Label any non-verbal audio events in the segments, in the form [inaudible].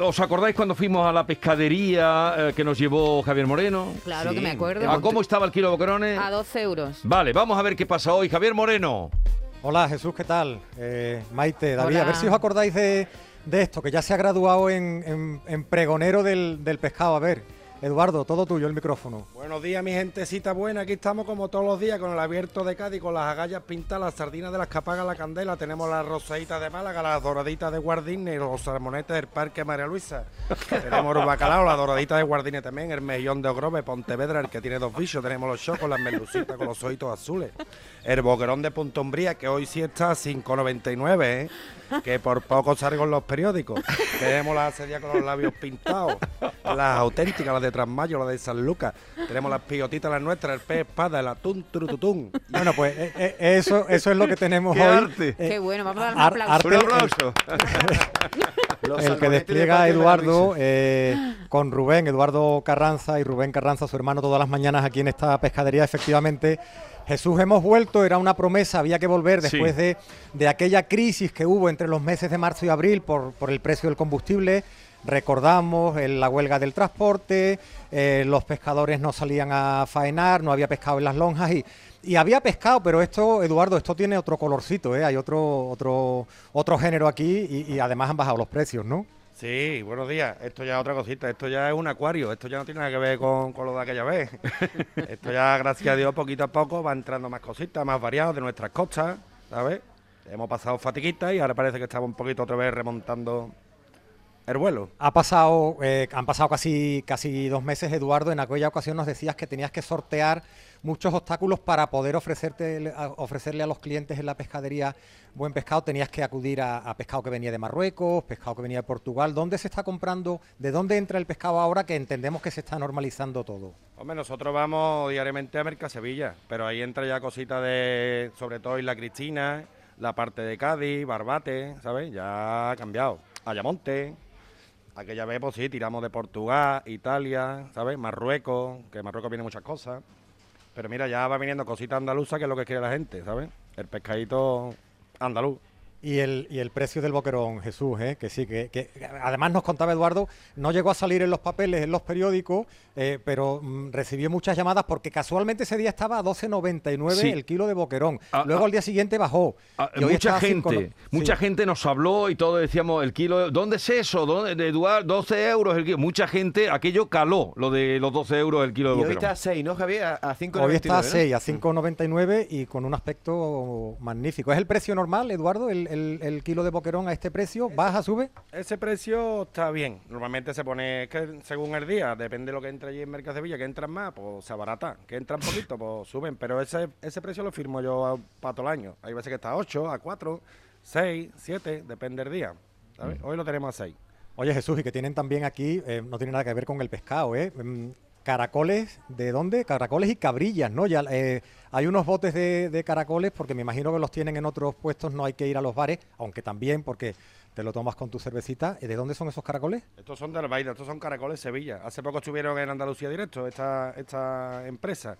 ¿os acordáis cuando fuimos a la pescadería eh, que nos llevó Javier Moreno? Claro que me acuerdo. ¿A cómo estaba el kilo de boquerones? A 12 euros. Vale, vamos a ver qué pasa hoy. Javier Moreno. Hola Jesús, ¿qué tal? Eh, Maite, David, Hola. a ver si os acordáis de, de esto, que ya se ha graduado en, en- en pregonero del, del pescado. A ver, Eduardo, todo tuyo el micrófono. Buenos días, mi gentecita buena. Aquí estamos como todos los días con el abierto de Cádiz, con las agallas pintadas, las sardinas de las que apagan la candela. Tenemos las rosaditas de Málaga, las doraditas de Guardini y los salmonetes del Parque María Luisa. [laughs] Tenemos los bacalao, la doradita de Guardini también, el mejillón de Ogrove, Pontevedra, el que tiene dos bichos. Tenemos los chocos, las merlucitas con los ojitos azules. El boquerón de Punta Umbría, que hoy sí está a 5,99, ¿eh? que por poco salgo en los periódicos. Tenemos las acerías con los labios pintados, las auténticas, las de Trasmayo, las de San Lucas. Tenemos las pillotitas, las nuestras, el pez espada, el atún, turututún. Bueno, pues eh, eh, eso, eso es lo que tenemos ¡Qué hoy. arte! Eh, Qué bueno, vamos a dar un ar- aplauso. arte- Un aplauso. [laughs] el que despliega Eduardo eh, con Rubén, Eduardo Carranza y Rubén Carranza, su hermano, todas las mañanas aquí en esta pescadería. Efectivamente, Jesús, hemos vuelto, era una promesa, había que volver Sí. después de, de aquella crisis que hubo entre los meses de marzo y abril por, por el precio del combustible. Recordamos eh, la huelga del transporte, eh, los pescadores no salían a faenar, no había pescado en las lonjas y, y había pescado, pero esto, Eduardo, esto tiene otro colorcito, ¿eh? hay otro, otro, otro género aquí y, y además han bajado los precios, ¿no? Sí, buenos días. Esto ya es otra cosita. Esto ya es un acuario. Esto ya no tiene nada que ver con, con lo de aquella vez. [laughs] Esto ya, gracias a Dios, poquito a poco va entrando más cositas, más variados de nuestras costas, ¿sabes? Hemos pasado fatiguitas y ahora parece que estamos un poquito otra vez remontando el vuelo. Ha pasado, eh, han pasado casi, casi dos meses, Eduardo. En aquella ocasión nos decías que tenías que sortear muchos obstáculos para poder ofrecerte, ofrecerle a los clientes en la pescadería buen pescado. Tenías que acudir a, a pescado que venía de Marruecos, pescado que venía de Portugal. ¿Dónde se está comprando? ¿De dónde entra el pescado ahora que entendemos que se está normalizando todo? Hombre, nosotros vamos diariamente a Mercasevilla, pero ahí entra ya cositas de, sobre todo Isla Cristina, la parte de Cádiz, Barbate, ¿sabes? Ya ha cambiado. Ayamonte, aquella vez, pues sí, tiramos de Portugal, Italia, ¿sabes? Marruecos, que Marruecos viene muchas cosas. Pero mira, ya va viniendo cositas andaluzas, que es lo que quiere la gente, ¿sabes? El pescadito andaluz. Y el, y el precio del boquerón, Jesús, ¿eh? que sí, que, que además nos contaba Eduardo, no llegó a salir en los papeles, en los periódicos, eh, pero mm, recibió muchas llamadas porque casualmente ese día estaba a 12.99 Sí. el kilo de boquerón. Ah, Luego ah. al día siguiente bajó. Ah, hoy mucha cinco gente, no- mucha sí. gente nos habló y todos decíamos el kilo. ¿Dónde es eso? ¿Dónde, de Eduardo, 12 euros el kilo. Mucha gente, aquello caló, lo de los 12 euros el kilo de Y hoy boquerón. está a 6, ¿no, Javier? A, a 5,99. Hoy está a ¿no? 6, a 5,99 y con un aspecto magnífico. ¿Es el precio normal, Eduardo, el, el- el kilo de boquerón a este precio? ¿Baja, sube? Ese precio está bien. Normalmente se pone, es que según el día, depende de lo que entre allí en Mercasevilla, que entran más, pues se abarata. Que entran poquito, [laughs] pues suben. Pero ese, ese precio lo firmo yo para todo el año. Hay veces que está a 8, a 4, 6, 7, depende del día. ¿sabes? Hoy lo tenemos a 6. Oye, Jesús, y que tienen también aquí, eh, no tiene nada que ver con el pescado, ¿eh? Caracoles, ¿de dónde? Caracoles y cabrillas, ¿no? Ya eh, hay unos botes de, de caracoles, porque me imagino que los tienen en otros puestos, no hay que ir a los bares, aunque también porque te lo tomas con tu cervecita. ¿De dónde son esos caracoles? Estos son del Baida, estos son caracoles Sevilla. Hace poco estuvieron en Andalucía Directo, esta, esta empresa.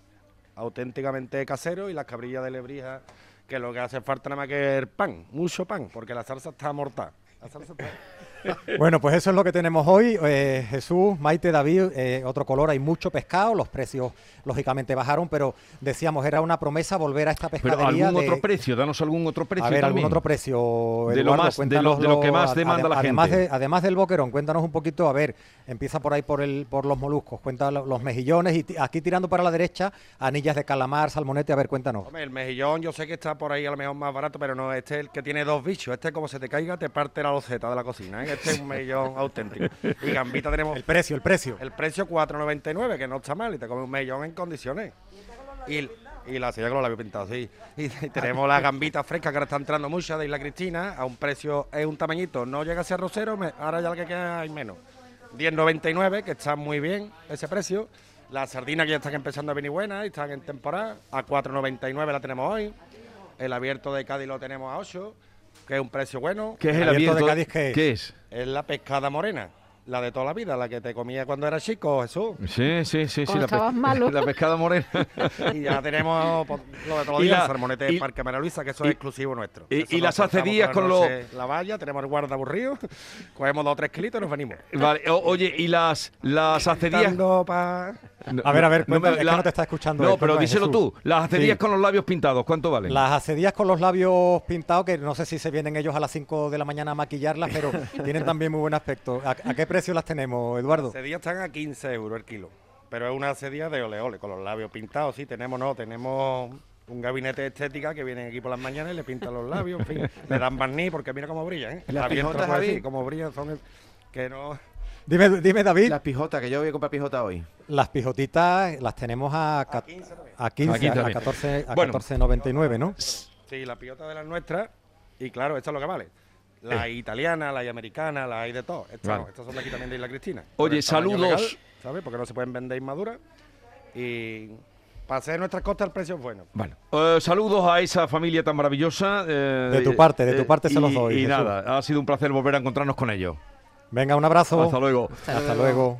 Auténticamente casero y las cabrillas de Lebrija, que lo que hace falta nada más que el pan, mucho pan, porque la salsa está mortal. [laughs] Bueno, pues eso es lo que tenemos hoy. Eh, Jesús, Maite, David, eh, otro color, hay mucho pescado, los precios lógicamente bajaron, pero decíamos, era una promesa volver a esta Pero pescadería. algún de- otro precio, danos algún otro precio A ver, algún otro precio. De lo más- de lo- de lo cuéntanoslo, que más demanda la además gente. de- además del boquerón, cuéntanos un poquito, a ver, empieza por ahí por el por los moluscos, cuenta lo- los mejillones y aquí tirando para la derecha, anillas de calamar, salmonete, a ver, cuéntanos. Hombre, el mejillón yo sé que está por ahí a lo mejor más barato, pero no, este es el que tiene dos bichos. Este como se te caiga te parte la loseta de la cocina. ¿eh? Este es un mejillón auténtico. Y gambita tenemos El precio, el precio. el precio 4.99, que no está mal, y te comes un mejillón en condiciones. Y, y la silla que lo había pintado, sí. Y, tenemos las gambitas frescas que ahora está entrando muchas de Isla Cristina, a un precio, es un tamañito, no llega a ser rosero, me- ahora ya lo que queda hay menos. 10.99, que está muy bien ese precio. Las sardinas que ya están empezando a venir buenas y están en temporada, a 4.99 la tenemos hoy. El abierto de Cádiz lo tenemos a 8, que es un precio bueno. ¿Qué es el Abierto abierto? de Cádiz, ¿qué es? ¿Qué es? Es la pescada morena. La de toda la vida, la que te comía cuando eras chico, Jesús. Sí, sí, sí, sí. La, estabas malo. [laughs] la pescada morena. Y ya tenemos pues, lo de todos los días, el salmonete del Parque María Luisa, que eso y- es exclusivo nuestro. y- las por la con noche La valla, tenemos el guarda aburrido, [laughs] cogemos dos o tres kilitos y nos venimos. Vale, o- oye, y las, las pa- No, A ver, a ver, no me- cuenta, es que no te está escuchando No, él, pero cuéntame, díselo Jesús. tú. Las acedías Sí. con los labios pintados, ¿cuánto valen? Las acedías con los labios pintados, que no sé si se vienen ellos a las 5 de la mañana a maquillarlas, pero [laughs] tienen también muy buen aspecto. ¿A, a qué precio las tenemos, Eduardo? Las cedillas están a 15 euros el kilo. Pero es una cedilla de ole ole, con los labios pintados. Sí, tenemos, no, tenemos un gabinete de estética que vienen aquí por las mañanas y le pintan los labios, en fin. [laughs] le dan barniz porque mira cómo brillan, ¿eh? ¿Y las Abierto, pijotas, pues, Javi? sí, cómo brillan, son el- que no... Dime, dime David, Las pijotas, que yo voy a comprar pijota hoy. las pijotitas las tenemos a, ca- 15 también. a 15, A 15 a, también. 14, a Bueno. 14.99, ¿no? Sí, la pilota de las nuestras, y claro, esto es lo que vale. La hay italiana, la hay americana, la hay de todo. Estas, Vale. no, estas son de aquí también de Isla Cristina. Oye, saludos. legal, ¿Sabes? Porque no se pueden vender inmaduras. Y para hacer nuestras costas el precio es bueno. Bueno, eh, saludos a esa familia tan maravillosa. eh, De tu parte, de tu parte se los doy, Y Jesús. nada, ha sido un placer volver a encontrarnos con ellos. Venga, un abrazo. Hasta luego. Hasta luego.